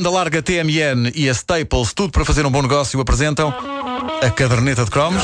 Da larga TMN e a Staples, tudo para fazer um bom negócio, apresentam a caderneta de cromos.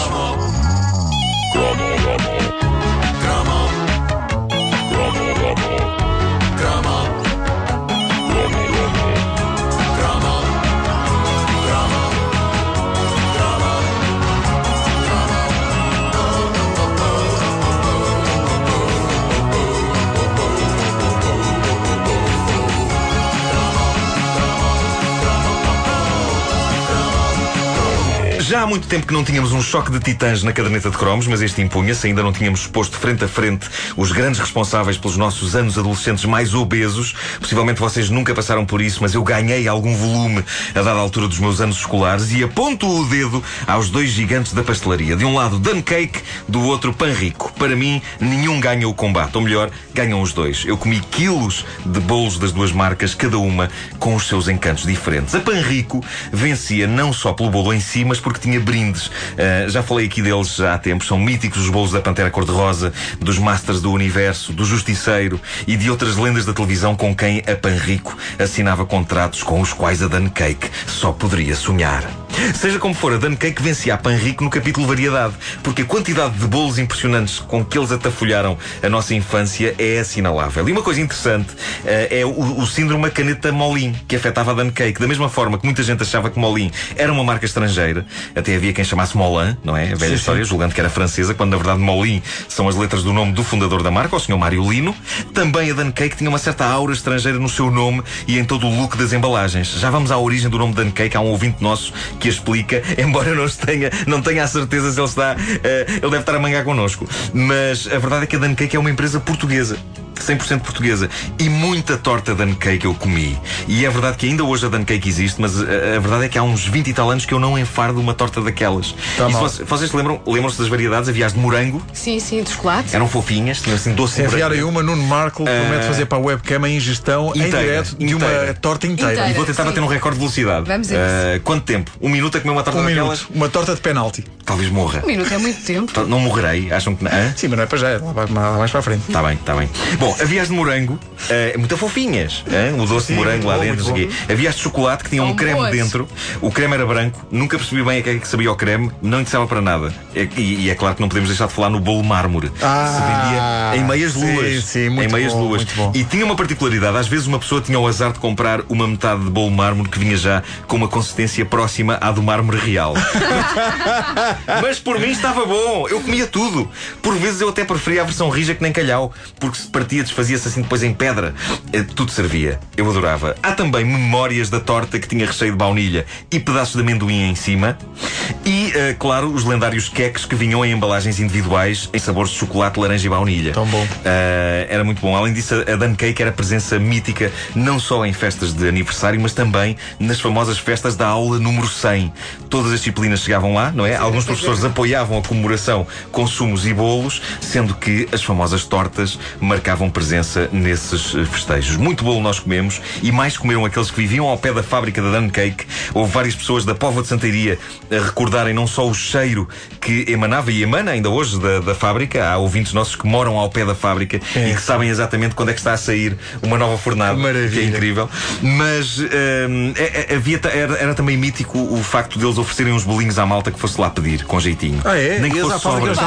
Já há muito tempo que não tínhamos um choque de titãs na caderneta de cromos, mas este impunha-se. Ainda não tínhamos posto frente a frente os grandes responsáveis pelos nossos anos adolescentes mais obesos. Possivelmente vocês nunca passaram por isso, mas eu ganhei algum volume a dada altura dos meus anos escolares e aponto o dedo aos dois gigantes da pastelaria. De um lado, Dan Cake, do outro, Pan Rico. Para mim, nenhum ganha o combate. Ou melhor, ganham os dois. Eu comi quilos de bolos das duas marcas, cada uma com os seus encantos diferentes. A Pan Rico vencia não só pelo bolo em si, mas porque tinha brindes. Uh, já falei aqui deles há tempo. São míticos os bolos da Pantera Cor-de-Rosa, dos Masters do Universo, do Justiceiro e de outras lendas da televisão com quem a Panrico assinava contratos com os quais a Dan Cake só poderia sonhar. Seja como for, a Dan Cake vencia a Panrico no capítulo Variedade, porque a quantidade de bolos impressionantes com que eles atafolharam a nossa infância é assinalável. E uma coisa interessante uh, é o, o síndrome caneta Molin, que afetava a Dan Cake. Da mesma forma que muita gente achava que Molin era uma marca estrangeira, até havia quem chamasse Molin, não é? A velha sim, história, sim. julgando que era francesa, quando na verdade Molin são as letras do nome do fundador da marca, o Sr. Mário Lino. Também a Dan Cake tinha uma certa aura estrangeira no seu nome e em todo o look das embalagens. Já vamos à origem do nome Dan Cake, há um ouvinte nosso que a explica, embora não tenha, não tenha a certeza se ele está. Uh, ele deve estar a mangar connosco. Mas a verdade é que a Dan Cake é uma empresa portuguesa. 100% portuguesa. E muita torta Dan Cake eu comi. E é verdade que ainda hoje a Dan Cake existe, mas a, a, verdade é que há uns 20 e tal anos que eu não enfardo uma torta daquelas. Tá e se vocês, vocês lembram, lembram-se das variedades? Havia as de morango. Sim, sim, de chocolate. Eram fofinhas, tinham assim doce de morango. uma, Nuno Marco uh, promete fazer para a webcam a ingestão inteira, em direto de uma torta inteira. inteira. E vou tentar sim. bater um recorde de velocidade. Vamos uh, Quanto tempo? Um minuto a comer uma torta um daquelas? Minuto. Uma torta de penalti. Talvez morra. Um minuto é muito tempo. Não morrerei, acham que não? Sim, mas não é para já, é lá mais para a frente. Está bem, está bem. Bom, havia as de morango uh, muito fofinhas. Uh, o doce Sim, de morango lá bom, dentro. Havia as de chocolate que tinha um creme boas. dentro. O creme era branco. Nunca percebi bem a que é que sabia o creme. Não interessava para nada. E, e, é claro que não podemos deixar de falar no bolo mármore. Ah, se vendia em meias luas. Sim, sim, muito em meias bom, luas. E tinha uma particularidade. Às vezes uma pessoa tinha o azar de comprar uma metade de bolo mármore que vinha já com uma consistência próxima à do mármore real. Mas por mim estava bom. Eu comia tudo. Por vezes eu até preferia a versão rija que nem calhau. Porque se partia, desfazia-se assim depois em pedra. Eh, tudo servia. Eu adorava. Há também memórias da torta que tinha recheio de baunilha e pedaços de amendoim em cima. E, uh, claro, os lendários queques que vinham em embalagens individuais em sabores de chocolate, laranja e baunilha. Tão bom. Uh, era muito bom. Além disso, a Dan Cake era presença mítica não só em festas de aniversário, mas também nas famosas festas da aula número 100. Todas as disciplinas chegavam lá, não é? Alguns professores apoiavam a comemoração com sumos e bolos, sendo que as famosas tortas marcavam presença nesses eh, festejos. Muito bolo nós comemos e mais comeram aqueles que viviam ao pé da fábrica da Dan Cake. Houve várias pessoas da Póvoa de Santeiria a recordarem não só o cheiro que emanava e emana ainda hoje da, da fábrica. Há ouvintes nossos que moram ao pé da fábrica é. e que sabem exatamente quando é que está a sair uma nova fornada. Maravilha. Que é incrível. Mas hum, é, é, havia, era, era, também mítico o facto deles oferecerem uns bolinhos à malta que fosse lá pedir, com jeitinho. Ah, é? Nem que fosse sobras.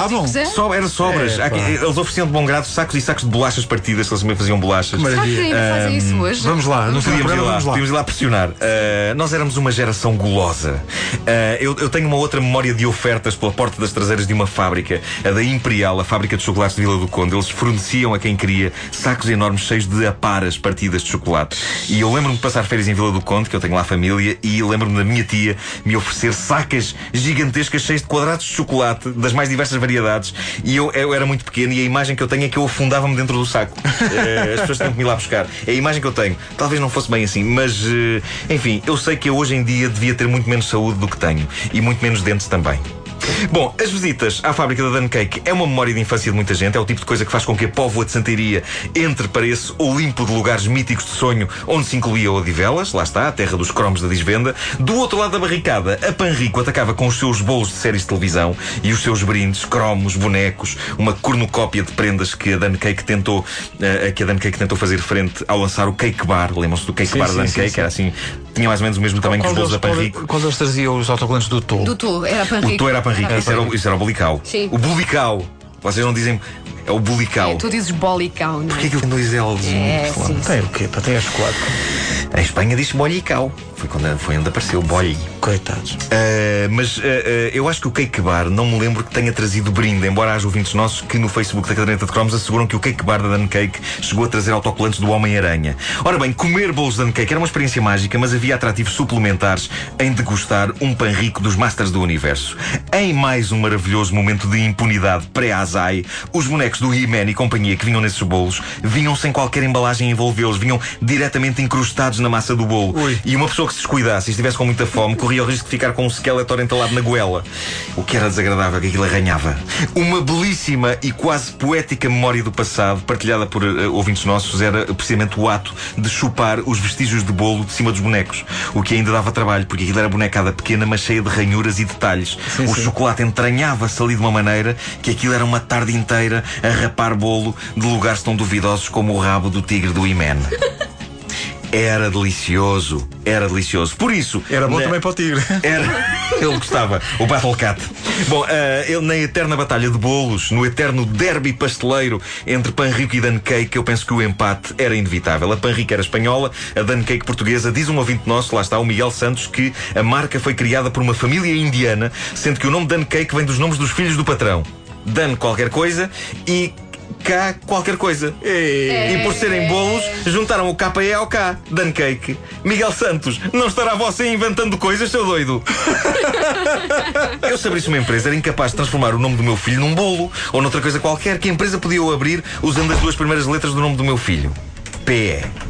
So, era sobras. É, eles ofereciam de bom grado sacos e sacos de bolachas partidas, que eles também faziam bolachas. Maravilha. Será que isso hoje? Vamos lá, não podíamos ir lá, vamos lá. Podíamos ir lá pressionar. Uh, nós éramos uma geração gulosa. Uh, eu, eu, tenho uma outra memória de ofertas pela porta das traseiras de uma fábrica, a da Imperial, a fábrica de chocolates de Vila do Conde. Eles forneciam a quem queria sacos enormes cheios de aparas partidas de chocolate. E eu lembro-me de passar férias em Vila do Conde, que eu tenho lá família, e lembro-me da minha tia me oferecer sacas gigantescas cheias de quadrados de chocolate, das mais diversas variedades. E eu, eu era muito pequeno e a imagem que eu tenho é que eu afundava-me dentro do saco. Uh, as pessoas têm que me ir lá buscar. É a imagem que eu tenho. Talvez não fosse bem assim, mas uh, enfim, eu sei que eu hoje em dia devia ter muito menos saúde do que tenho e muito menos dentes também. Bom, as visitas à fábrica da Dan Cake é uma memória de infância de muita gente. É o tipo de coisa que faz com que a póvoa de Santeiria entre para esse Olimpo de lugares míticos de sonho onde se incluía Odivelas, lá está, a terra dos cromos da desvenda. Do outro lado da barricada, a Panrico atacava com os seus bolos de séries de televisão e os seus brindes, cromos, bonecos, uma cornucópia de prendas que a Dan Cake tentou, uh, que a Dan Cake tentou fazer frente ao lançar o Cake Bar. Lembram-se do Cake Sim, Bar sim, da Dan sim, sim. Era assim, tinha mais ou menos o mesmo tamanho que os bolos da Panrico. Quando eles traziam os autocolantes do Tolo. Do tu, era O panrico. to era a panrica, isso era, o- isso era o bulical. Sim. O bulical. Vocês não dizem. É o bulical. É, tu dizes bolicão, não Porquê é? que ele tem dois L's? É, Sei lá. sim, Tem o quê? Tem a chocolate. Em Espanha diz bollicau. Foi, quando, foi onde apareceu bolli. Coitados. Uh, mas uh, uh, eu acho que o Cake Bar não me lembro que tenha trazido brinde, embora haja ouvintes nossos que no Facebook da Caderneta de Cromos asseguram que o Cake Bar da Dan Cake chegou a trazer autocolantes do Homem-Aranha. Ora bem, comer bolos de Dan Cake era uma experiência mágica, mas havia atrativos suplementares em degustar um pão rico dos Masters do Universo. Em mais um maravilhoso momento de impunidade pré-Azai, os bonecos do He-Man e companhia que vinham nesses bolos vinham sem qualquer embalagem envolvê-los, vinham diretamente incrustados na massa do bolo. Ui. E uma pessoa que se descuidasse e estivesse com muita fome corria o risco de ficar com um Skeletor entalado na goela. O que era desagradável, que aquilo arranhava. Uma belíssima e quase poética memória do passado, partilhada por eh, ouvintes nossos, era precisamente o ato de chupar os vestígios de bolo de cima dos bonecos. O que ainda dava trabalho, porque aquilo era bonecada pequena, mas cheia de ranhuras e detalhes. Sim, o sim. chocolate entranhava-se ali de uma maneira que aquilo era uma tarde inteira a rapar bolo de lugares tão duvidosos como o rabo do tigre do Iman. Era delicioso, era delicioso. Por isso. Era bom na- também para o tigre. era. Ele gostava. O Battle Cat. Bom, ah, ele na eterna batalha de bolos, no eterno derby pasteleiro entre Panrico e Dan Cake, eu penso que o empate era inevitável. A Panrico era espanhola, a Dan Cake portuguesa. Diz um ouvinte nosso, lá está, o Miguel Santos, que a marca foi criada por uma família indiana, sendo que o nome Dan Cake vem dos nomes dos filhos do patrão. Dan qualquer coisa e K qualquer coisa. E por serem bolos, juntaram o KE ao K. Dan Cake. Miguel Santos, não estará você inventando coisas, seu doido? Eu, se abrisse uma empresa, era incapaz de transformar o nome do meu filho num bolo ou noutra coisa qualquer que empresa podia o abrir usando as duas primeiras letras do nome do meu filho. PE.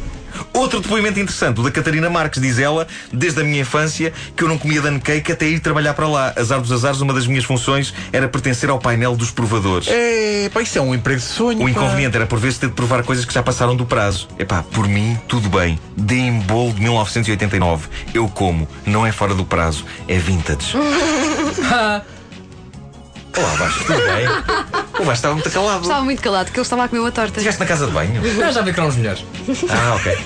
Outro depoimento interessante, o da Catarina Marques, diz ela, desde a minha infância, que eu não comia dan cake até ir trabalhar para lá. Azar dos azares, uma das minhas funções era pertencer ao painel dos provadores. É, pá, isso é um emprego de sonho. O pá. inconveniente era por vezes ter de provar coisas que já passaram do prazo. Epá, por mim, tudo bem. Deem bolo de 1989. Eu como. Não é fora do prazo. É vintage. Olá, Baixo, tudo bem? O Baixo estava muito calado. Estava muito calado, que ele estava a comer uma torta. Estiveste na casa de banho? Eu já vi que eram os melhores. Ah, ok.